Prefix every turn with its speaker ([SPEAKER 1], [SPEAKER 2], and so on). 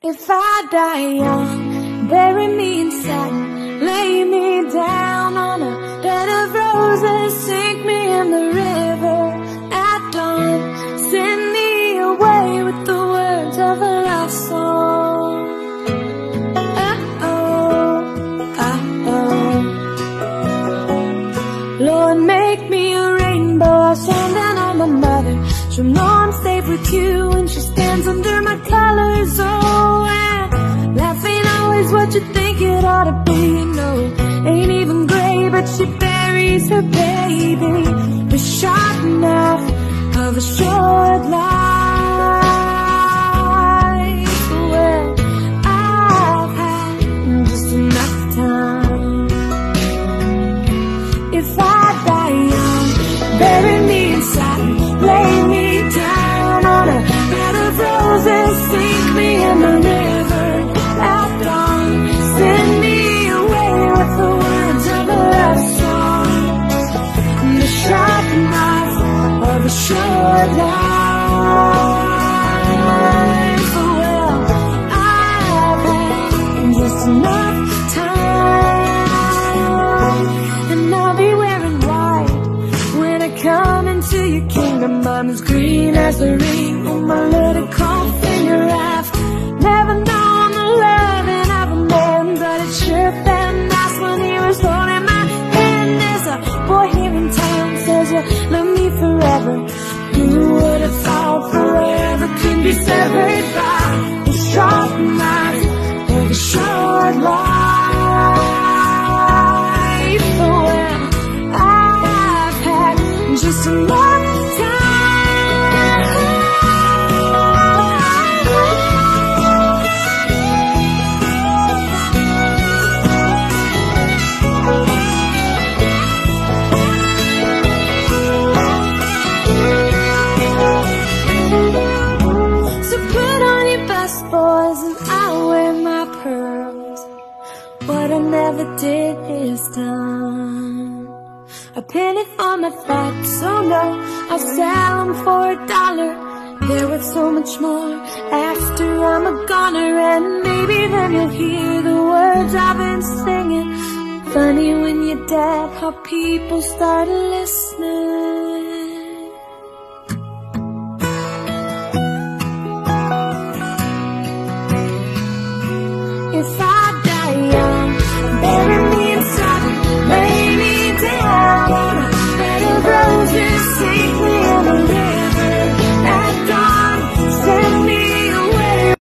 [SPEAKER 1] If I die young, bury me in satin, lay me down on a bed of roses, sink me in the river at dawn, send me away with the words of a love song. Oh, oh, oh. Lord, make me a rainbow. I'll shine down on my mother. Know I'm safe with you when she stands under my colors. Oh, and ain't always what you think it ought to be. No, ain't even gray, but she buries her baby. The sharp knife of a short life. Your kingdom. I'm as green as the ring on my little cold finger. By a sharp knife or a short life? I've had just enough never did is done. A penny for my thoughts, oh no, I'll sell them for a dollar. There was so much more after I'm a goner, and maybe then you'll hear the words I've been singing. Funny when you're dead, how people start listening.